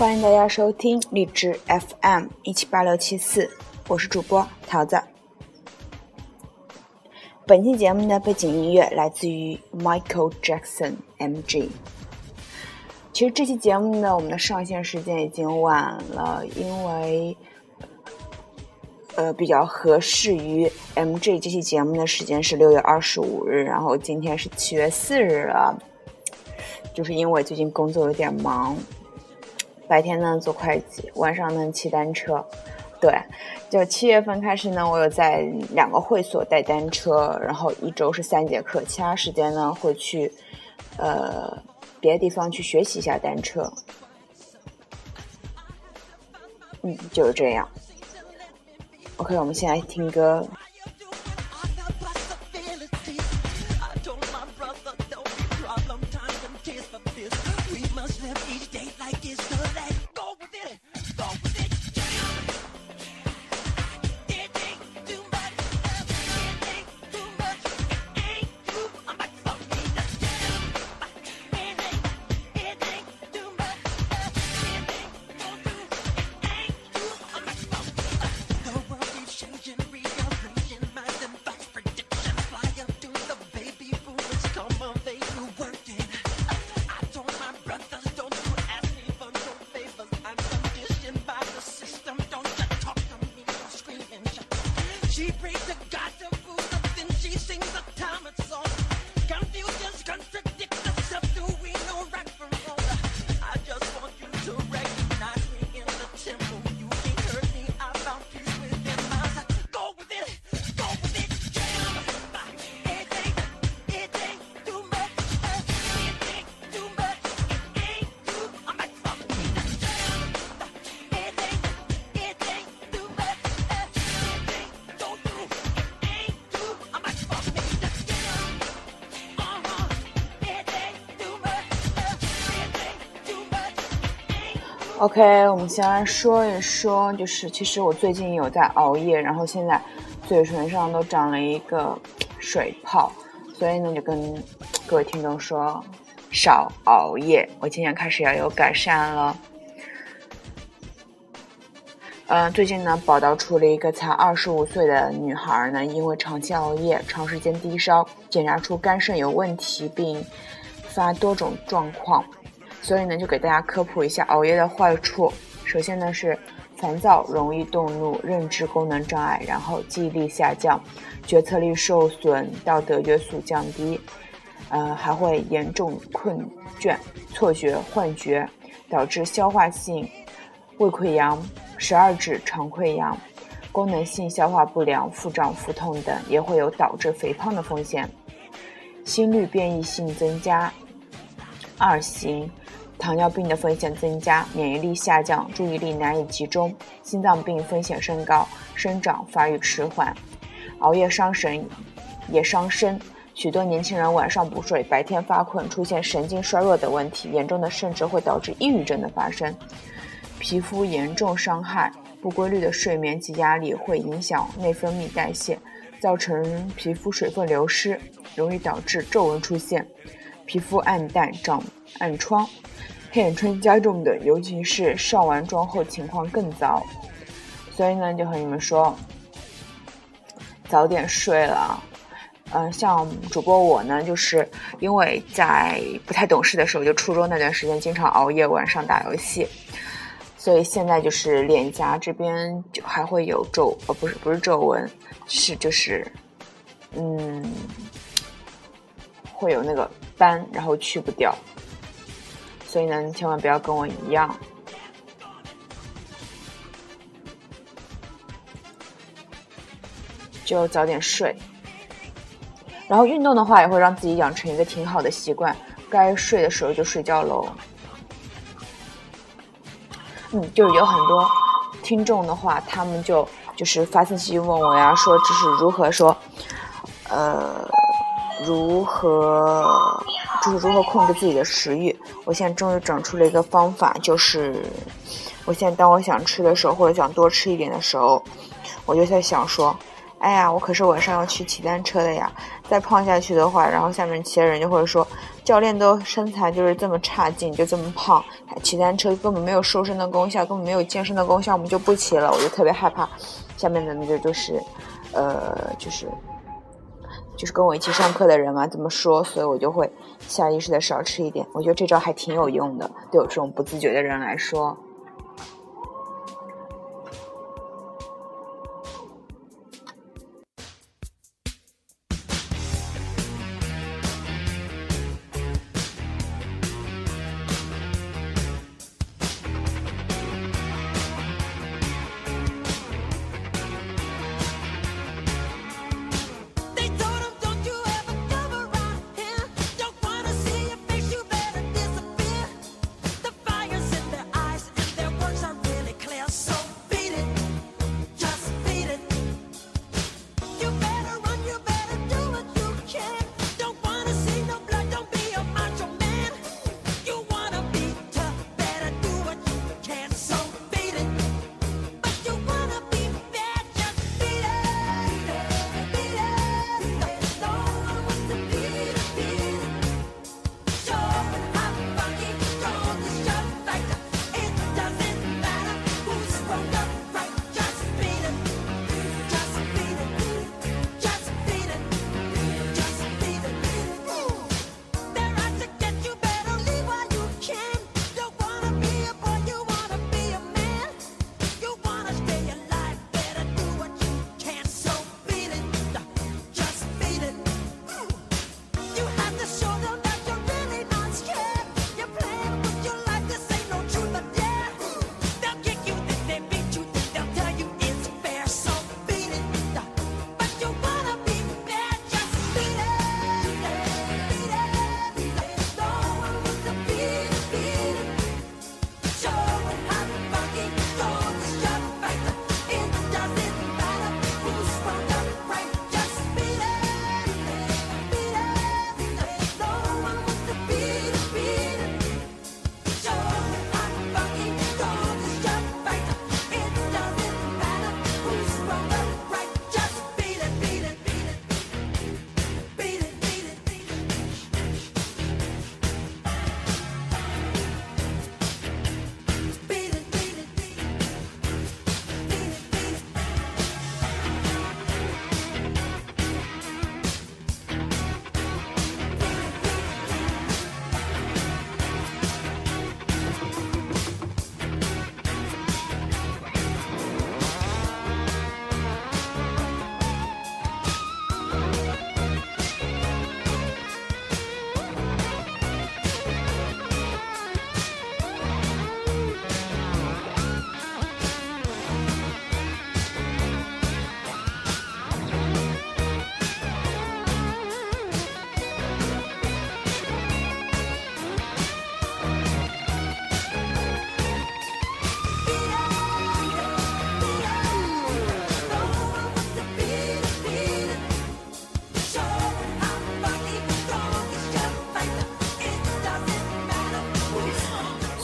欢迎大家收听荔枝 FM 一七八六七四，我是主播桃子。本期节目的背景音乐来自于 Michael Jackson MG。其实这期节目呢，我们的上线时间已经晚了，因为呃比较合适于 MG 这期节目的时间是六月二十五日，然后今天是七月四日了。就是因为最近工作有点忙，白天呢做会计，晚上呢骑单车。对，就七月份开始呢，我有在两个会所带单车，然后一周是三节课，其他时间呢会去呃别的地方去学习一下单车。嗯，就是这样。OK，我们先来听歌。OK，我们先来说一说，就是其实我最近有在熬夜，然后现在嘴唇上都长了一个水泡，所以呢就跟各位听众说少熬夜。我今天开始要有改善了。嗯，最近呢报道出了一个才二十五岁的女孩呢，因为长期熬夜、长时间低烧，检查出肝肾有问题，并发多种状况。所以呢，就给大家科普一下熬夜的坏处。首先呢是烦躁、容易动怒、认知功能障碍，然后记忆力下降、决策力受损、道德约束降低，呃，还会严重困倦、错觉、幻觉，导致消化性胃溃疡、十二指肠溃疡、功能性消化不良、腹胀、腹痛等，也会有导致肥胖的风险。心率变异性增加，二型。糖尿病的风险增加，免疫力下降，注意力难以集中，心脏病风险升高，生长发育迟缓，熬夜伤神也伤身。许多年轻人晚上不睡，白天发困，出现神经衰弱等问题，严重的甚至会导致抑郁症的发生。皮肤严重伤害，不规律的睡眠及压力会影响内分泌代谢，造成皮肤水分流失，容易导致皱纹出现，皮肤暗淡长暗疮。黑眼圈加重的，尤其是上完妆后情况更糟，所以呢，就和你们说，早点睡了。嗯，像主播我呢，就是因为在不太懂事的时候，就初中那段时间经常熬夜，晚上打游戏，所以现在就是脸颊这边就还会有皱，呃，不是不是皱纹，是就是，嗯，会有那个斑，然后去不掉。所以呢，你千万不要跟我一样，就早点睡。然后运动的话，也会让自己养成一个挺好的习惯，该睡的时候就睡觉喽。嗯，就有很多听众的话，他们就就是发信息问我呀，说这是如何说，呃，如何。就是如何控制自己的食欲。我现在终于整出了一个方法，就是我现在当我想吃的时候，或者想多吃一点的时候，我就在想说，哎呀，我可是晚上要去骑单车的呀！再胖下去的话，然后下面骑的人就会说，教练都身材就是这么差劲，就这么胖，骑单车根本没有瘦身的功效，根本没有健身的功效，我们就不骑了。我就特别害怕，下面的那个就是，呃，就是，就是跟我一起上课的人嘛，这么说，所以我就会下意识的少吃一点。我觉得这招还挺有用的，对我这种不自觉的人来说。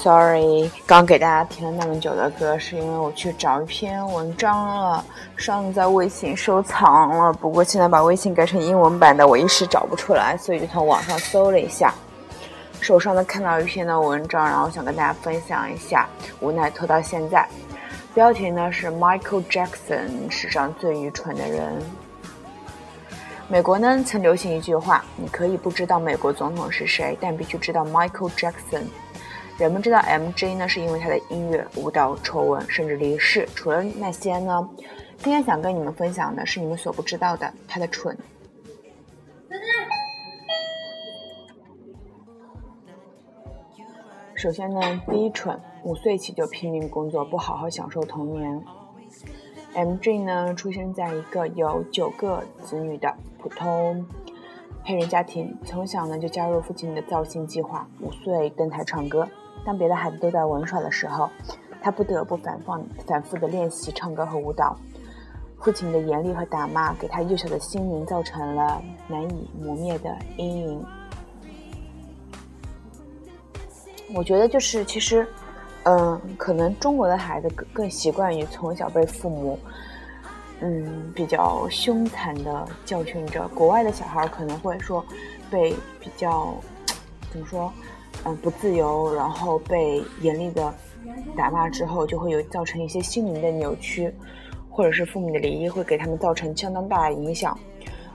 Sorry，刚给大家听了那么久的歌，是因为我去找一篇文章了，上次在微信收藏了。不过现在把微信改成英文版的，我一时找不出来，所以就从网上搜了一下。手上呢看到一篇的文章，然后想跟大家分享一下。无奈拖到现在，标题呢是 Michael Jackson 史上最愚蠢的人。美国呢曾流行一句话：你可以不知道美国总统是谁，但必须知道 Michael Jackson。人们知道 MJ 呢，是因为他的音乐、舞蹈丑闻甚至离世。除了那些呢，今天想跟你们分享的是你们所不知道的他的蠢。首先呢，第一蠢，五岁起就拼命工作，不好好享受童年。MJ 呢，出生在一个有九个子女的普通黑人家庭，从小呢就加入父亲的造星计划，五岁登台唱歌。当别的孩子都在玩耍的时候，他不得不反放反复的练习唱歌和舞蹈。父亲的严厉和打骂，给他幼小的心灵造成了难以磨灭的阴影。我觉得就是，其实，嗯，可能中国的孩子更更习惯于从小被父母嗯，比较凶残的教训着。国外的小孩可能会说被比较怎么说，嗯，不自由，然后被严厉的打骂之后，就会有造成一些心灵的扭曲，或者是父母的离异会给他们造成相当大的影响。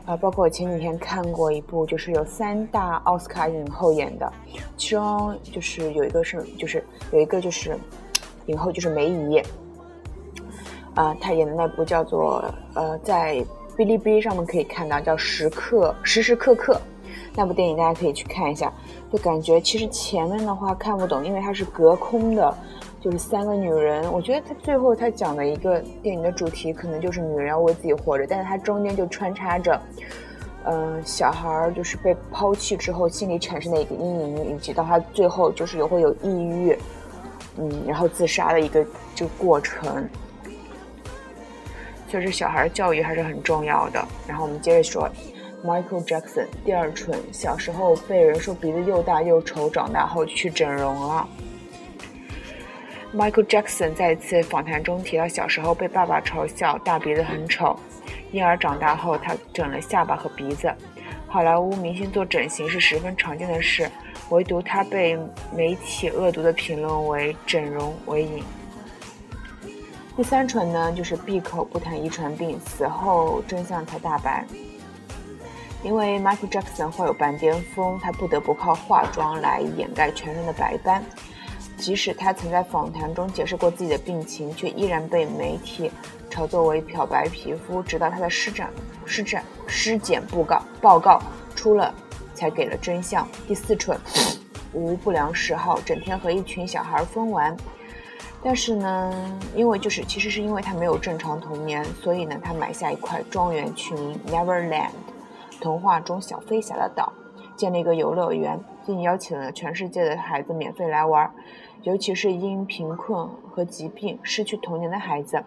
啊，包括我前几天看过一部，就是有三大奥斯卡影后演的，其中就是有一个是，就是有一个就是影后就是梅姨，啊，她演的那部叫做呃，在哔哩哔哩上面可以看到叫《时刻时时刻刻》那部电影，大家可以去看一下，就感觉其实前面的话看不懂，因为它是隔空的。就是三个女人，我觉得他最后他讲的一个电影的主题可能就是女人要为自己活着，但是他中间就穿插着，嗯，小孩儿就是被抛弃之后心里产生的一个阴影，以及到他最后就是也会有抑郁，嗯，然后自杀的一个就过程。确实，小孩教育还是很重要的。然后我们接着说，Michael Jackson 第二春，小时候被人说鼻子又大又丑，长大后去整容了。Michael Jackson 在一次访谈中提到，小时候被爸爸嘲笑大鼻子很丑，因而长大后他整了下巴和鼻子。好莱坞明星做整形是十分常见的事，唯独他被媒体恶毒的评论为整容为瘾。第三蠢呢，就是闭口不谈遗传病，死后真相才大白。因为 Michael Jackson 患有半边疯，他不得不靠化妆来掩盖全身的白斑。即使他曾在访谈中解释过自己的病情，却依然被媒体炒作为漂白皮肤，直到他的尸检、尸检、尸检报告报告出了，才给了真相。第四蠢，无不良嗜好，整天和一群小孩疯玩。但是呢，因为就是其实是因为他没有正常童年，所以呢，他买下一块庄园，取名 Neverland，童话中小飞侠的岛，建了一个游乐园，并邀请了全世界的孩子免费来玩。尤其是因贫困和疾病失去童年的孩子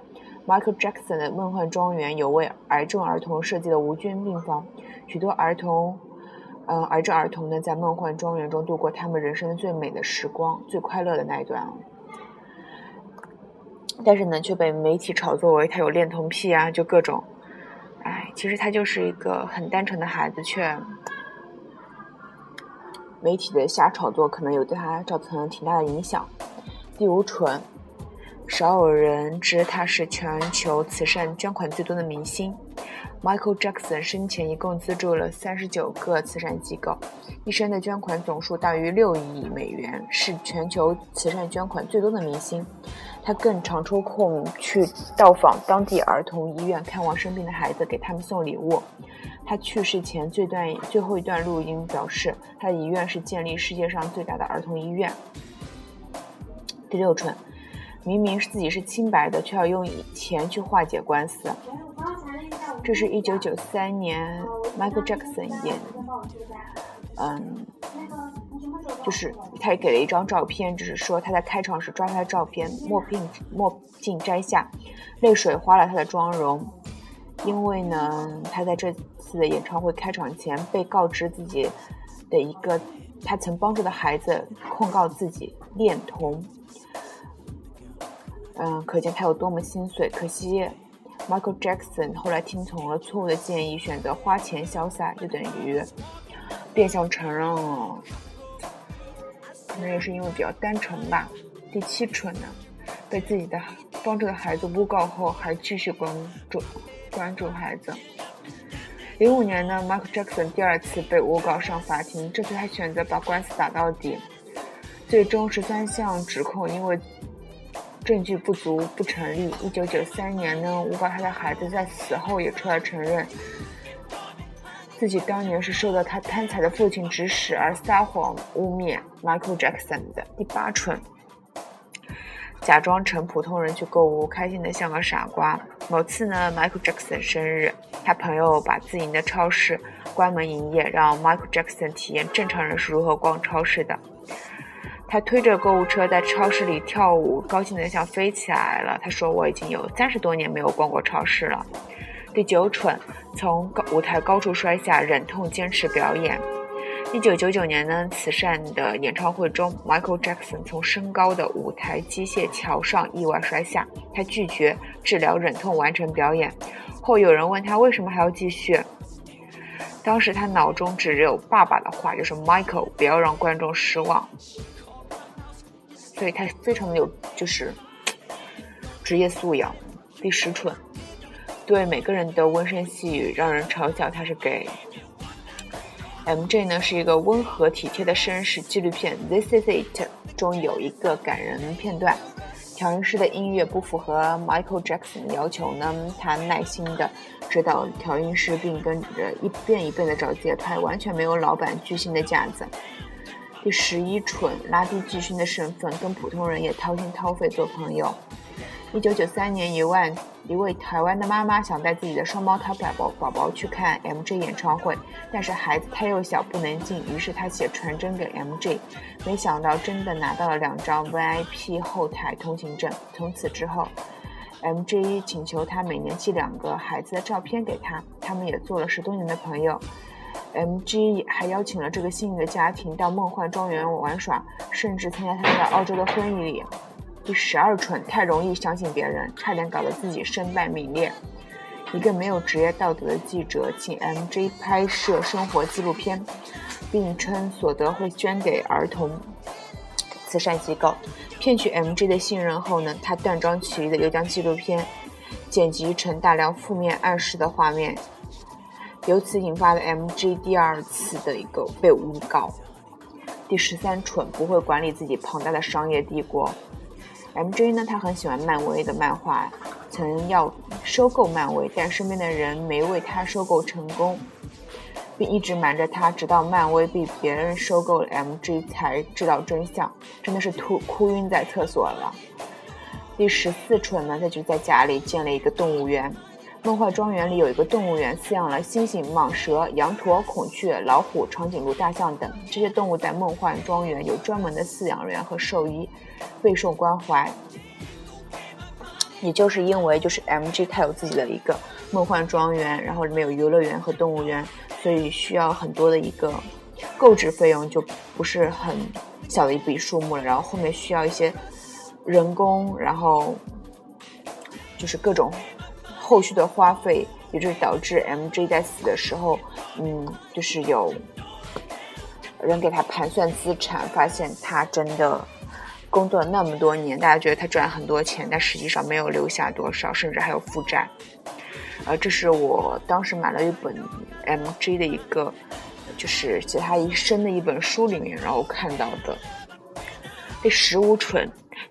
，Michael Jackson 的梦幻庄园有为癌症儿童设计的无菌病房，许多儿童，呃，癌症儿童呢，在梦幻庄园中度过他们人生最美的时光，最快乐的那一段。但是呢，却被媒体炒作为他有恋童癖啊，就各种，其实他就是一个很单纯的孩子，却。媒体的瞎炒作可能有对他造成了挺大的影响。第五蠢，少有人知他是全球慈善捐款最多的明星。Michael Jackson 生前一共资助了三十九个慈善机构，一生的捐款总数大于六亿美元，是全球慈善捐款最多的明星。他更常抽空去到访当地儿童医院，看望生病的孩子，给他们送礼物。他去世前最段最后一段录音表示，他的遗愿是建立世界上最大的儿童医院。第六春，明明是自己是清白的，却要用钱去化解官司。这是一九九三年 Michael Jackson 演，嗯。就是他也给了一张照片，就是说他在开场时抓他的照片，墨镜墨镜摘下，泪水花了他的妆容。因为呢，他在这次的演唱会开场前被告知自己的一个他曾帮助的孩子控告自己恋童，嗯，可见他有多么心碎。可惜 Michael Jackson 后来听从了错误的建议，选择花钱消灾，就等于变相承认了。可能也是因为比较单纯吧。第七蠢呢，被自己的帮助的孩子诬告后，还继续关注关注孩子。零五年呢，Michael Jackson 第二次被诬告上法庭，这次他选择把官司打到底。最终十三项指控因为证据不足不成立。一九九三年呢，诬告他的孩子在死后也出来承认。自己当年是受到他贪财的父亲指使而撒谎污蔑 Michael Jackson 的第八蠢，假装成普通人去购物，开心的像个傻瓜。某次呢，Michael Jackson 生日，他朋友把自营的超市关门营业，让 Michael Jackson 体验正常人是如何逛超市的。他推着购物车在超市里跳舞，高兴的像飞起来了。他说：“我已经有三十多年没有逛过超市了。”第九蠢，从高舞台高处摔下，忍痛坚持表演。一九九九年呢，慈善的演唱会中，Michael Jackson 从升高的舞台机械桥上意外摔下，他拒绝治疗忍痛完成表演。后有人问他为什么还要继续，当时他脑中只有爸爸的话，就是 Michael 不要让观众失望。所以他非常的有就是职业素养。第十蠢，对每个人的温声细语，让人嘲笑他是 gay。M.J 呢是一个温和体贴的绅士。纪录片《This Is It》中有一个感人片段，调音师的音乐不符合 Michael Jackson 的要求呢，他耐心的指导调音师，并跟着一遍一遍的找节拍，完全没有老板巨星的架子。第十一蠢，拉低巨星的身份，跟普通人也掏心掏肺做朋友。一九九三年，一万一位台湾的妈妈想带自己的双胞胎宝宝宝宝去看 MJ 演唱会，但是孩子太幼小不能进，于是她写传真给 MJ，没想到真的拿到了两张 VIP 后台通行证。从此之后，MJ 请求他每年寄两个孩子的照片给他，他们也做了十多年的朋友。MJ 还邀请了这个幸运的家庭到梦幻庄园玩耍，甚至参加他们在澳洲的婚礼。第十二蠢，太容易相信别人，差点搞得自己身败名裂。一个没有职业道德的记者请 MJ 拍摄生活纪录片，并称所得会捐给儿童慈善机构。骗取 MJ 的信任后呢，他断章取义的又将纪录片剪辑成大量负面暗示的画面，由此引发了 MJ 第二次的一个被诬告。第十三蠢，不会管理自己庞大的商业帝国。M.J. 呢，他很喜欢漫威的漫画，曾要收购漫威，但身边的人没为他收购成功，并一直瞒着他，直到漫威被别人收购了，M.J. 才知道真相，真的是吐哭晕在厕所了。第十四春呢，他就在家里建了一个动物园。梦幻庄园里有一个动物园，饲养了猩猩、蟒蛇、羊驼、孔雀、老虎、长颈鹿、大象等。这些动物在梦幻庄园有专门的饲养员和兽医，备受关怀。也就是因为就是 M.G. 它有自己的一个梦幻庄园，然后里面有游乐园和动物园，所以需要很多的一个购置费用，就不是很小的一笔数目了。然后后面需要一些人工，然后就是各种。后续的花费，也就是导致 M.J. 在死的时候，嗯，就是有人给他盘算资产，发现他真的工作了那么多年，大家觉得他赚很多钱，但实际上没有留下多少，甚至还有负债。呃，这是我当时买了一本 M.J. 的一个，就是写他一生的一本书里面，然后看到的。第十五蠢。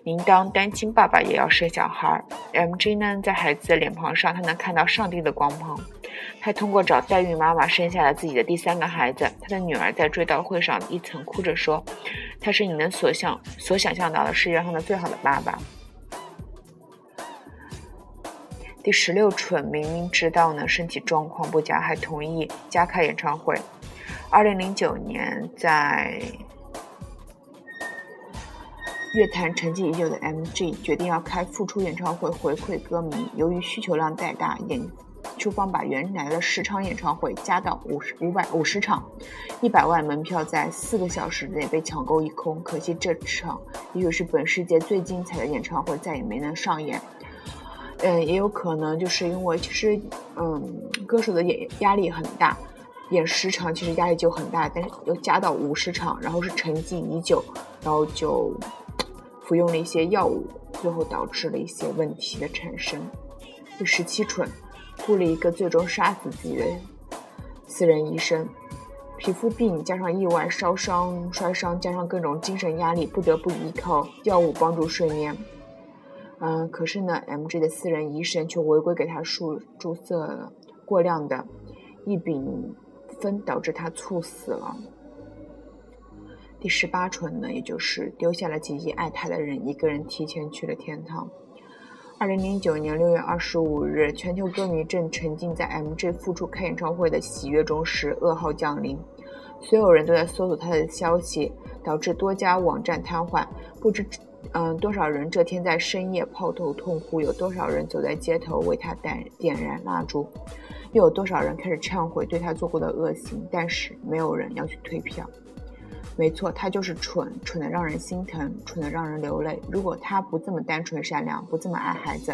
您当单亲爸爸也要生小孩。M.J. 呢，在孩子的脸庞上，他能看到上帝的光芒。他通过找代孕妈妈生下了自己的第三个孩子。他的女儿在追悼会上一曾哭着说：“他是你能所想所想象到的世界上的最好的爸爸。”第十六蠢，明明知道呢身体状况不佳，还同意加开演唱会。二零零九年在。乐坛沉寂已久的 M.G 决定要开复出演唱会回馈歌迷。由于需求量太大，演出方把原来的十场演唱会加到五十五百五十场，一百万门票在四个小时内被抢购一空。可惜这场也许是本世界最精彩的演唱会再也没能上演。嗯，也有可能就是因为其实嗯，歌手的演压力很大，演十场其实压力就很大，但是又加到五十场，然后是沉寂已久，然后就。服用了一些药物，最后导致了一些问题的产生。第十七蠢，雇了一个最终杀死自己的私人医生。皮肤病加上意外烧伤、摔伤，加上各种精神压力，不得不依靠药物帮助睡眠。嗯，可是呢，M.G 的私人医生却违规给他输注射了过量的异丙酚，导致他猝死了。第十八春呢，也就是丢下了几亿爱他的人，一个人提前去了天堂。二零零九年六月二十五日，全球歌迷正沉浸在 M.J 复出开演唱会的喜悦中时，噩耗降临。所有人都在搜索他的消息，导致多家网站瘫痪。不知嗯，多少人这天在深夜抱头痛哭？有多少人走在街头为他点点燃蜡烛？又有多少人开始忏悔对他做过的恶行？但是没有人要去退票。没错，他就是蠢，蠢的让人心疼，蠢的让人流泪。如果他不这么单纯善良，不这么爱孩子，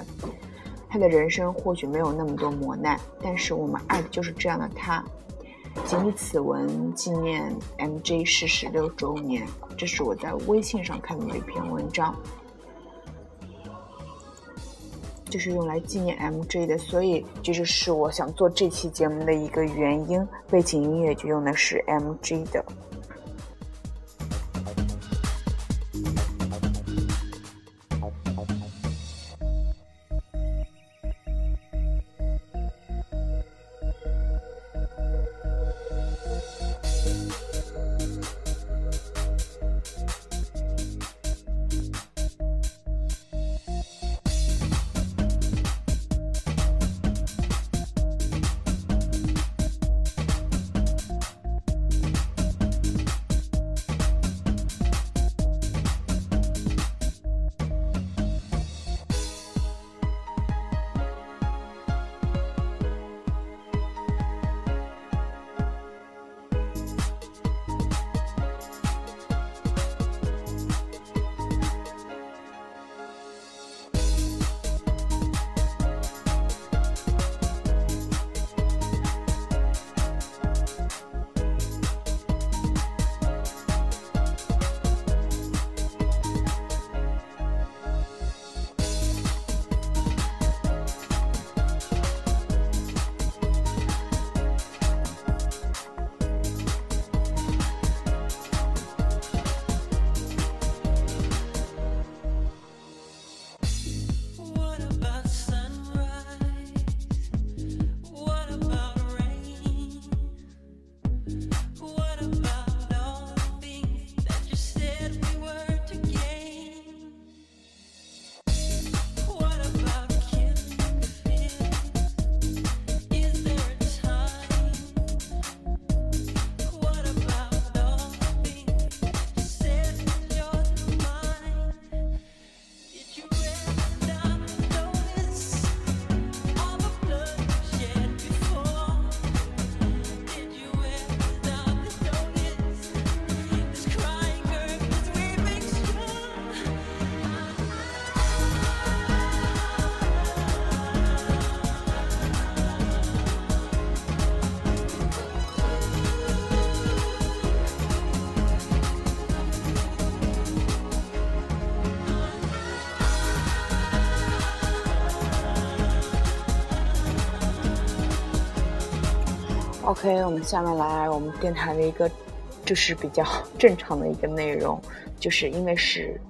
他的人生或许没有那么多磨难。但是我们爱的就是这样的他。谨以此文纪念 MJ 逝世六周年。这是我在微信上看到的一篇文章，就是用来纪念 MJ 的，所以这就是我想做这期节目的一个原因。背景音乐就用的是 MJ 的。OK，我们下面来我们电台的一个就是比较 正常的一个内容，就是因为是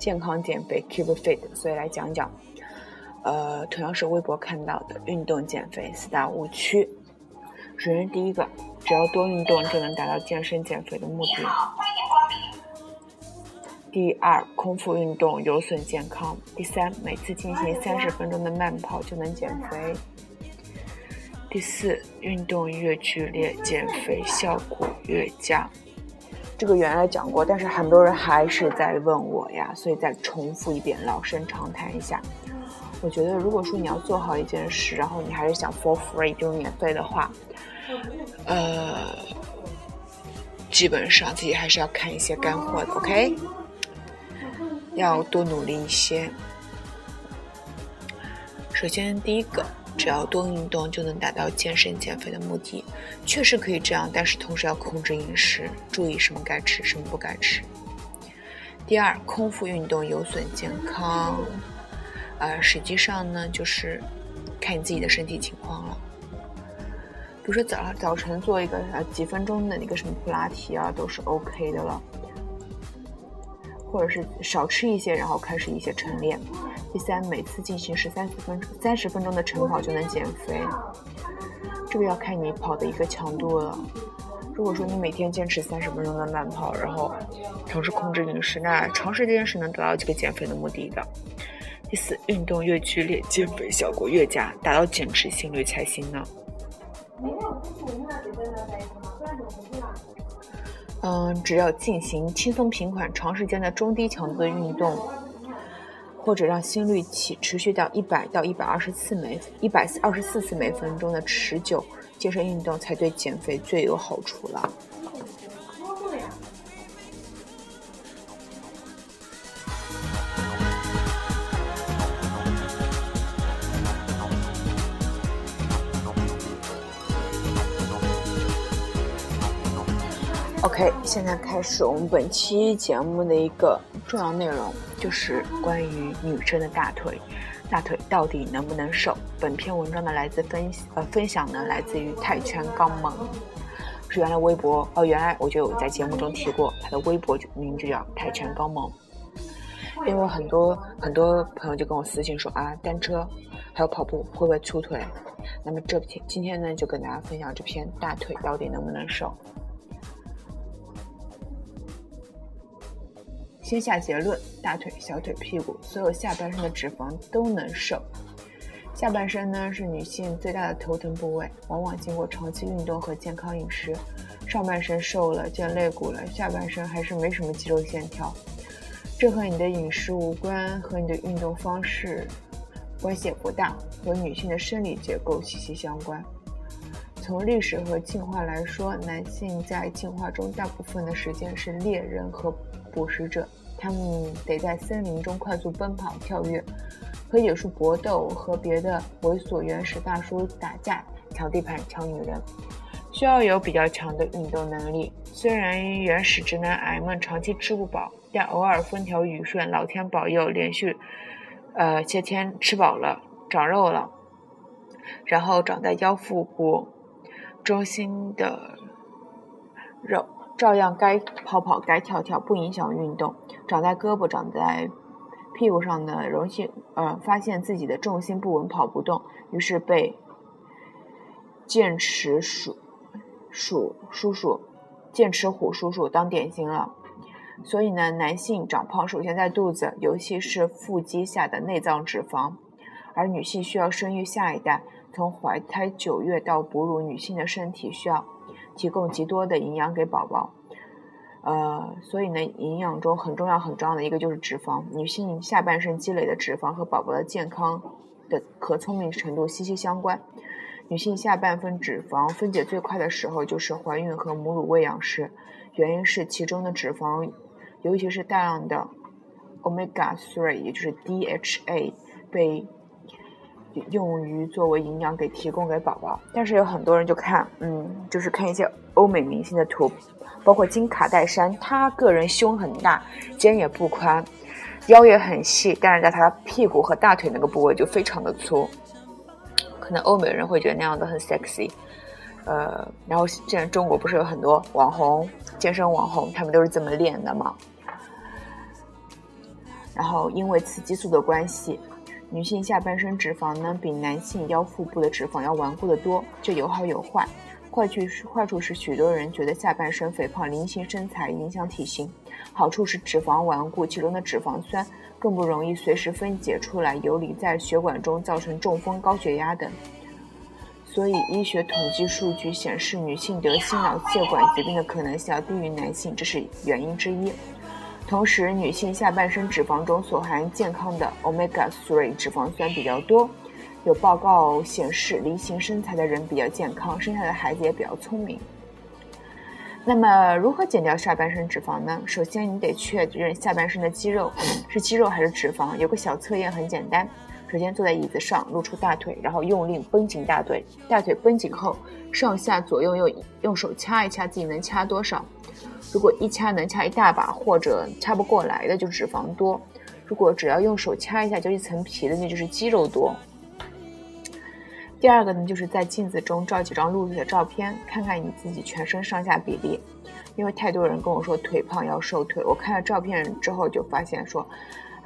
健康减肥 keep fit，所以来讲讲，呃，同样是微博看到的运动减肥四大误区。首先第一个，只要多运动就能达到健身减肥的目的。第二，空腹运动有损健康。第三，每次进行三十分钟的慢跑就能减肥。第四，运动越剧烈，减肥效果越佳。这个原来讲过，但是很多人还是在问我呀，所以再重复一遍，老生常谈一下。我觉得，如果说你要做好一件事，然后你还是想 for free 就是免费的话，呃，基本上自己还是要看一些干货的，OK？要多努力一些。首先，第一个。只要多运动就能达到健身减肥的目的，确实可以这样，但是同时要控制饮食，注意什么该吃，什么不该吃。第二，空腹运动有损健康，呃，实际上呢，就是看你自己的身体情况了。比如说早早晨做一个呃几分钟的那个什么普拉提啊，都是 OK 的了。或者是少吃一些，然后开始一些晨练。第三，每次进行十三十分钟三十分钟的晨跑就能减肥，这个要看你跑的一个强度了。如果说你每天坚持三十分钟的慢跑，然后同时控制饮食，那长时间是能达到这个减肥的目的的。第四，运动越剧烈，减肥效果越佳，达到减脂心率才行呢。嗯，只要进行轻松平缓、长时间的中低强度的运动。或者让心率起持续到一百到一百二十次每一百二十四次每分钟的持久健身运动才对减肥最有好处了。OK，现在开始我们本期节目的一个重要内容，就是关于女生的大腿，大腿到底能不能瘦？本篇文章呢来自分呃分享呢来自于泰拳刚猛，是原来微博哦，原来我就有在节目中提过，他的微博就名字叫泰拳刚猛，因为很多很多朋友就跟我私信说啊，单车还有跑步会不会粗腿？那么这篇今天呢就跟大家分享这篇大腿到底能不能瘦。先下结论：大腿、小腿、屁股，所有下半身的脂肪都能瘦。下半身呢是女性最大的头疼部位，往往经过长期运动和健康饮食，上半身瘦了，见肋骨了，下半身还是没什么肌肉线条。这和你的饮食无关，和你的运动方式关系也不大，和女性的生理结构息息相关。从历史和进化来说，男性在进化中大部分的时间是猎人和捕食者。他们得在森林中快速奔跑、跳跃，和野兽搏斗，和别的猥琐原始大叔打架、抢地盘、抢女人，需要有比较强的运动能力。虽然原始直男癌们长期吃不饱，但偶尔风调雨顺，老天保佑，连续呃些天吃饱了、长肉了，然后长在腰腹部中心的肉。照样该跑跑，该跳跳，不影响运动。长在胳膊、长在屁股上的，容易呃发现自己的重心不稳，跑不动，于是被剑齿鼠鼠叔叔、剑齿虎叔叔当典型了。所以呢，男性长胖首先在肚子，尤其是腹肌下的内脏脂肪；而女性需要生育下一代，从怀胎九月到哺乳，女性的身体需要。提供极多的营养给宝宝，呃，所以呢，营养中很重要、很重要的一个就是脂肪。女性下半身积累的脂肪和宝宝的健康的可聪明程度息息相关。女性下半分脂肪分解最快的时候就是怀孕和母乳喂养时，原因是其中的脂肪，尤其是大量的 omega three，也就是 DHA 被。用于作为营养给提供给宝宝，但是有很多人就看，嗯，就是看一些欧美明星的图，包括金卡戴珊，她个人胸很大，肩也不宽，腰也很细，但是在她屁股和大腿那个部位就非常的粗，可能欧美人会觉得那样子很 sexy，呃，然后现在中国不是有很多网红健身网红，他们都是这么练的嘛，然后因为雌激素的关系。女性下半身脂肪呢，比男性腰腹部的脂肪要顽固得多，这有好有坏。坏处是坏处是许多人觉得下半身肥胖菱形身材影响体型，好处是脂肪顽固，其中的脂肪酸更不容易随时分解出来游离在血管中，造成中风、高血压等。所以，医学统计数据显示，女性得心脑血管疾病的可能性要低于男性，这是原因之一。同时，女性下半身脂肪中所含健康的 omega-3 脂肪酸比较多。有报告显示，梨形身材的人比较健康，生下的孩子也比较聪明。那么，如何减掉下半身脂肪呢？首先，你得确认下半身的肌肉是肌肉还是脂肪。有个小测验很简单：首先坐在椅子上，露出大腿，然后用力绷紧大腿。大腿绷紧后，上下左右用用手掐一掐，自己能掐多少？如果一掐能掐一大把，或者掐不过来的就脂肪多；如果只要用手掐一下就一层皮的，那就是肌肉多。第二个呢，就是在镜子中照几张露腿的照片，看看你自己全身上下比例。因为太多人跟我说腿胖要瘦腿，我看了照片之后就发现说，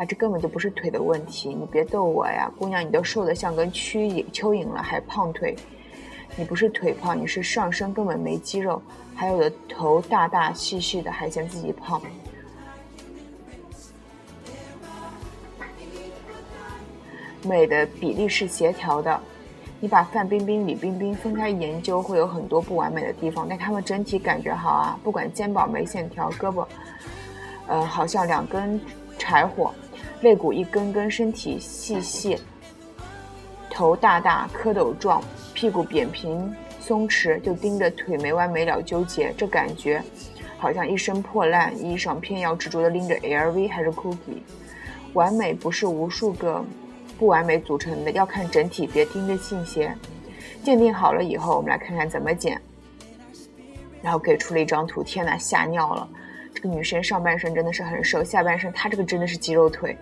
这根本就不是腿的问题，你别逗我呀，姑娘，你都瘦得像根蚯蚓蚯蚓了，还胖腿。你不是腿胖，你是上身根本没肌肉，还有的头大大细细的，还嫌自己胖。美的比例是协调的，你把范冰冰、李冰冰分开研究，会有很多不完美的地方，但她们整体感觉好啊。不管肩膀没线条，胳膊，呃，好像两根柴火，肋骨一根根，身体细细，头大大，蝌蚪状，屁股扁平松弛，就盯着腿没完没了纠结，这感觉好像一身破烂衣裳，偏要执着的拎着 LV 还是 Cookie。完美不是无数个不完美组成的，要看整体，别盯着细节。鉴定好了以后，我们来看看怎么剪。然后给出了一张图，天呐，吓尿了！这个女生上半身真的是很瘦，下半身她这个真的是肌肉腿。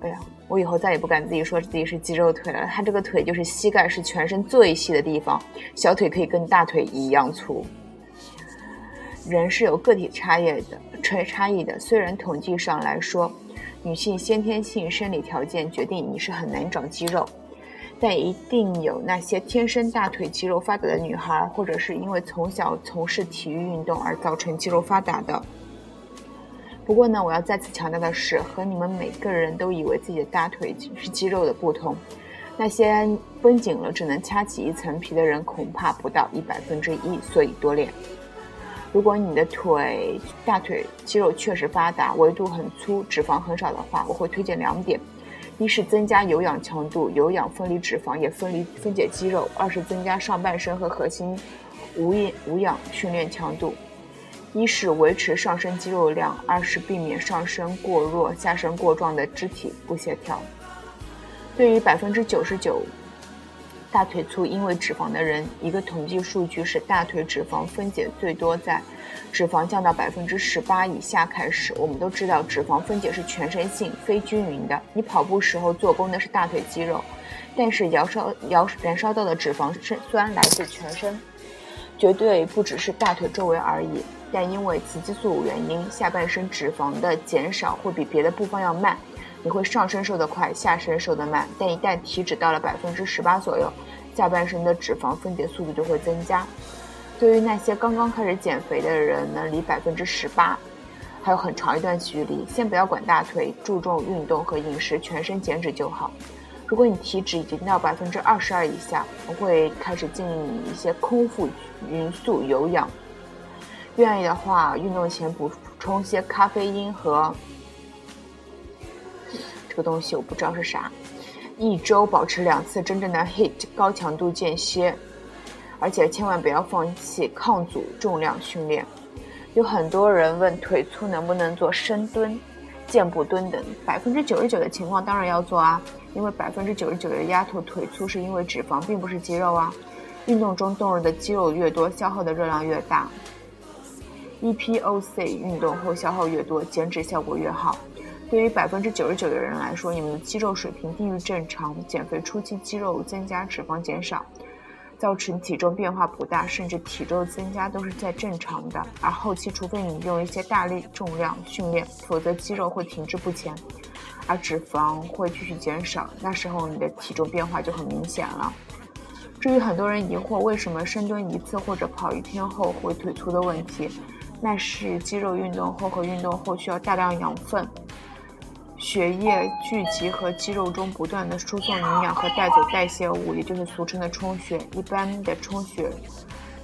哎呀，我以后再也不敢自己说自己是肌肉腿了。她这个腿就是膝盖是全身最细的地方，小腿可以跟大腿一样粗。人是有个体差异的，差差异的。虽然统计上来说，女性先天性生理条件决定你是很难长肌肉。但一定有那些天生大腿肌肉发达的女孩，或者是因为从小从事体育运动而造成肌肉发达的。不过呢，我要再次强调的是，和你们每个人都以为自己的大腿是肌肉的不同，那些绷紧了只能掐起一层皮的人，恐怕不到一百分之一。所以多练。如果你的腿大腿肌肉确实发达，维度很粗，脂肪很少的话，我会推荐两点。一是增加有氧强度，有氧分离脂肪也分离分解肌肉；二是增加上半身和核心无氧无氧训练强度。一是维持上身肌肉量，二是避免上身过弱、下身过壮的肢体不协调。对于百分之九十九大腿粗因为脂肪的人，一个统计数据是大腿脂肪分解最多在。脂肪降到百分之十八以下开始，我们都知道脂肪分解是全身性、非均匀的。你跑步时候做功的是大腿肌肉，但是燃烧、燃燃烧到的脂肪是酸来自全身，绝对不只是大腿周围而已。但因为雌激素原因，下半身脂肪的减少会比别的部分要慢，你会上身瘦得快，下身瘦得慢。但一旦体脂到了百分之十八左右，下半身的脂肪分解速度就会增加。对于那些刚刚开始减肥的人呢，离百分之十八还有很长一段距离。先不要管大腿，注重运动和饮食，全身减脂就好。如果你体脂已经到百分之二十二以下，我会开始建议你一些空腹匀速有氧。愿意的话，运动前补充些咖啡因和 这个东西我不知道是啥。一周保持两次真正的 HIT 高强度间歇。而且千万不要放弃抗阻重量训练。有很多人问腿粗能不能做深蹲、箭步蹲等，百分之九十九的情况当然要做啊，因为百分之九十九的丫头腿粗是因为脂肪，并不是肌肉啊。运动中动入的肌肉越多，消耗的热量越大。EPOC 运动后消耗越多，减脂效果越好。对于百分之九十九的人来说，你们的肌肉水平低于正常，减肥初期肌肉增加，脂肪减少。造成体重变化不大，甚至体重增加都是在正常的。而后期，除非你用一些大力重量训练，否则肌肉会停滞不前，而脂肪会继续减少。那时候你的体重变化就很明显了。至于很多人疑惑为什么深蹲一次或者跑一天后会腿粗的问题，那是肌肉运动后和运动后需要大量养分。血液聚集和肌肉中不断的输送营养和带走代谢物，也就是俗称的充血。一般的充血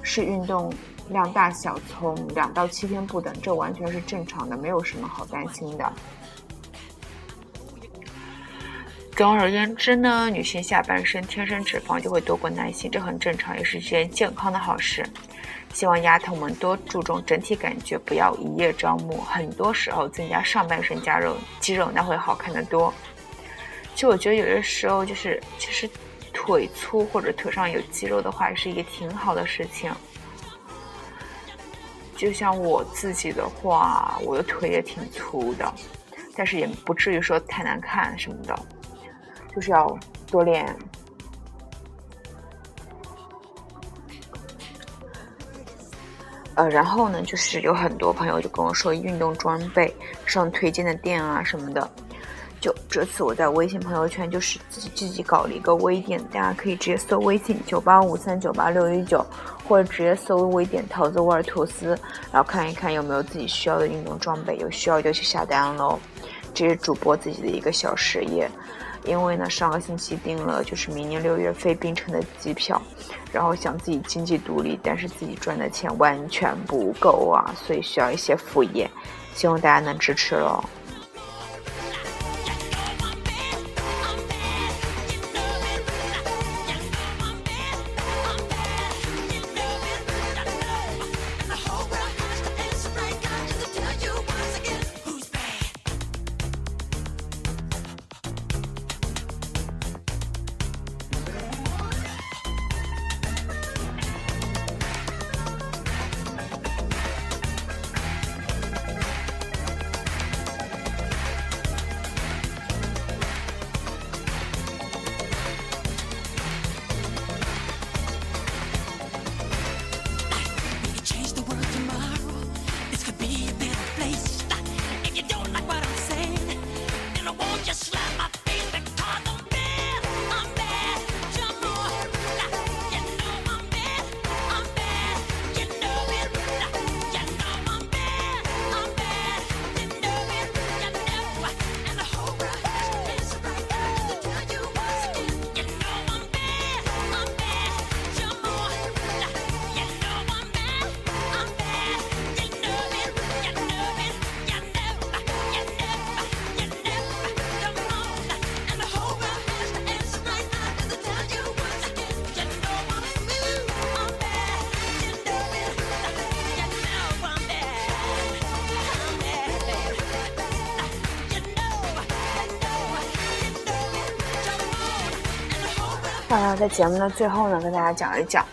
是运动量大小从两到七天不等，这完全是正常的，没有什么好担心的。总而言之呢，女性下半身天生脂肪就会多过男性，这很正常，也是一件健康的好事。希望丫头们多注重整体感觉，不要一叶障目。很多时候增加上半身加肉肌肉，那会好看的多。其实我觉得有的时候就是，其实腿粗或者腿上有肌肉的话，是一个挺好的事情。就像我自己的话，我的腿也挺粗的，但是也不至于说太难看什么的，就是要多练。呃，然后呢，就是有很多朋友就跟我说运动装备上推荐的店啊什么的。就这次我在微信朋友圈就是自己自己搞了一个微店，大家可以直接搜微信九八五三九八六一九，或者直接搜微店桃子味吐司，然后看一看有没有自己需要的运动装备，有需要就去下单喽。这是主播自己的一个小事业。因为呢，上个星期订了就是明年六月飞槟城的机票，然后想自己经济独立，但是自己赚的钱完全不够啊，所以需要一些副业，希望大家能支持喽。当然，在节目的最后呢，跟大家讲一讲，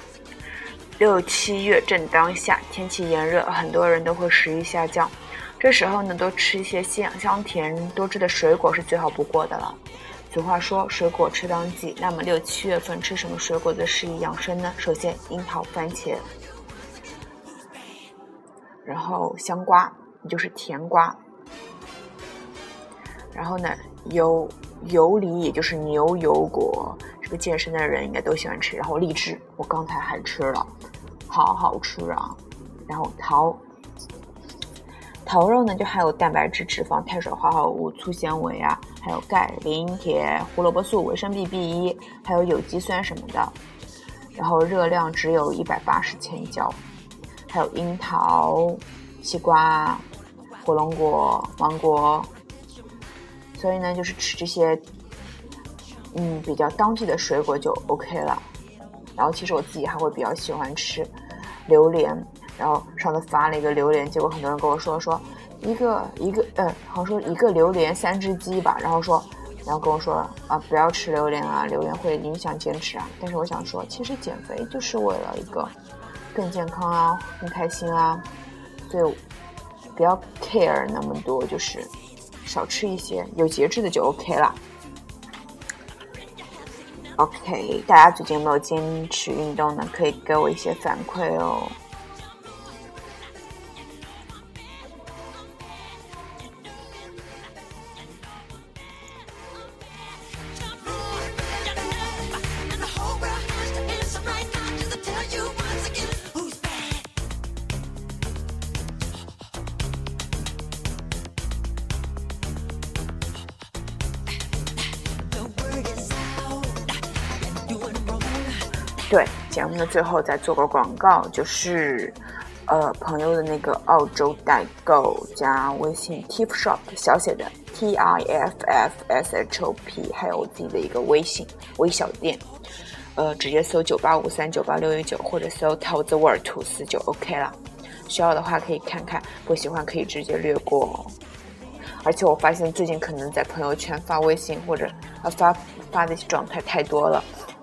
六七月正当下，天气炎热，很多人都会食欲下降。这时候呢，多吃一些香香甜多汁的水果是最好不过的了。俗话说，水果吃当季。那么六七月份吃什么水果最适宜养生呢？首先，樱桃、番茄，然后香瓜，也就是甜瓜。然后呢，油油梨，也就是牛油果。健身的人应该都喜欢吃。然后荔枝，我刚才还吃了，好好吃啊。然后桃。桃肉呢，就含有蛋白质、脂肪、碳水化合物、粗纤维啊，还有钙、磷、铁、胡萝卜素、维生素、B 一，还有有机酸什么的。然后热量只有一百八十千焦。还有樱桃、西瓜、火龙果、芒果。所以呢，就是吃这些，嗯，比较当季的水果就 OK 了。然后其实我自己还会比较喜欢吃榴莲。然后上次发了一个榴莲，结果很多人跟我说说一个一个呃，好像说一个榴莲三只鸡吧，然后说，然后跟我说啊不要吃榴莲啊，榴莲会影响坚持啊。但是我想说，其实减肥就是为了一个更健康啊，更开心啊，所以不要 care 那么多，就是少吃一些，有节制的就 OK 了。OK，大家最近有没有坚持运动呢？可以给我一些反馈哦。最后再做个广告，就是，呃，朋友的那个澳洲代购加微信 Tiff Shop 小写的 T I F F S H O P，还有我自己的一个微信微小店，呃，直接搜九八五三九八六一九，或者搜 Tell the World 吐司就 OK 了。需要的话可以看看，不喜欢可以直接略过。而且我发现最近可能在朋友圈发微信或者呃发发的状态太多了。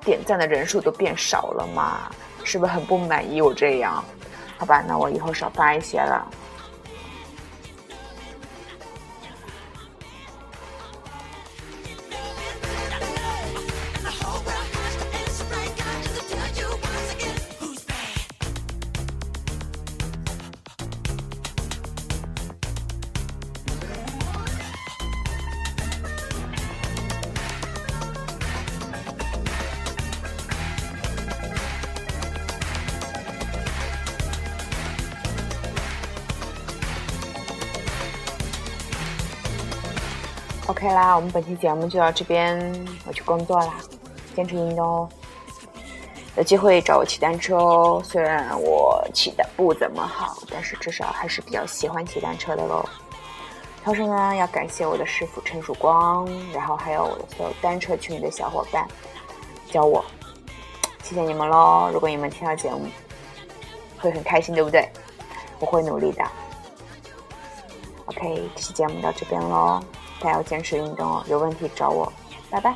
点赞的人数都变少了嘛，是不是很不满意我这样？好吧，那我以后少发一些了。OK 啦，我们本期节目就到这边，我去工作啦，坚持运动哦。有机会找我骑单车哦，虽然我骑的不怎么好，但是至少还是比较喜欢骑单车的喽。同时呢，要感谢我的师傅陈曙光，然后还有我的所有单车群里的小伙伴教我，谢谢你们喽！如果你们听到节目，会很开心，对不对？我会努力的。OK，这期节目到这边喽。大家要坚持运动哦，有问题找我，拜拜。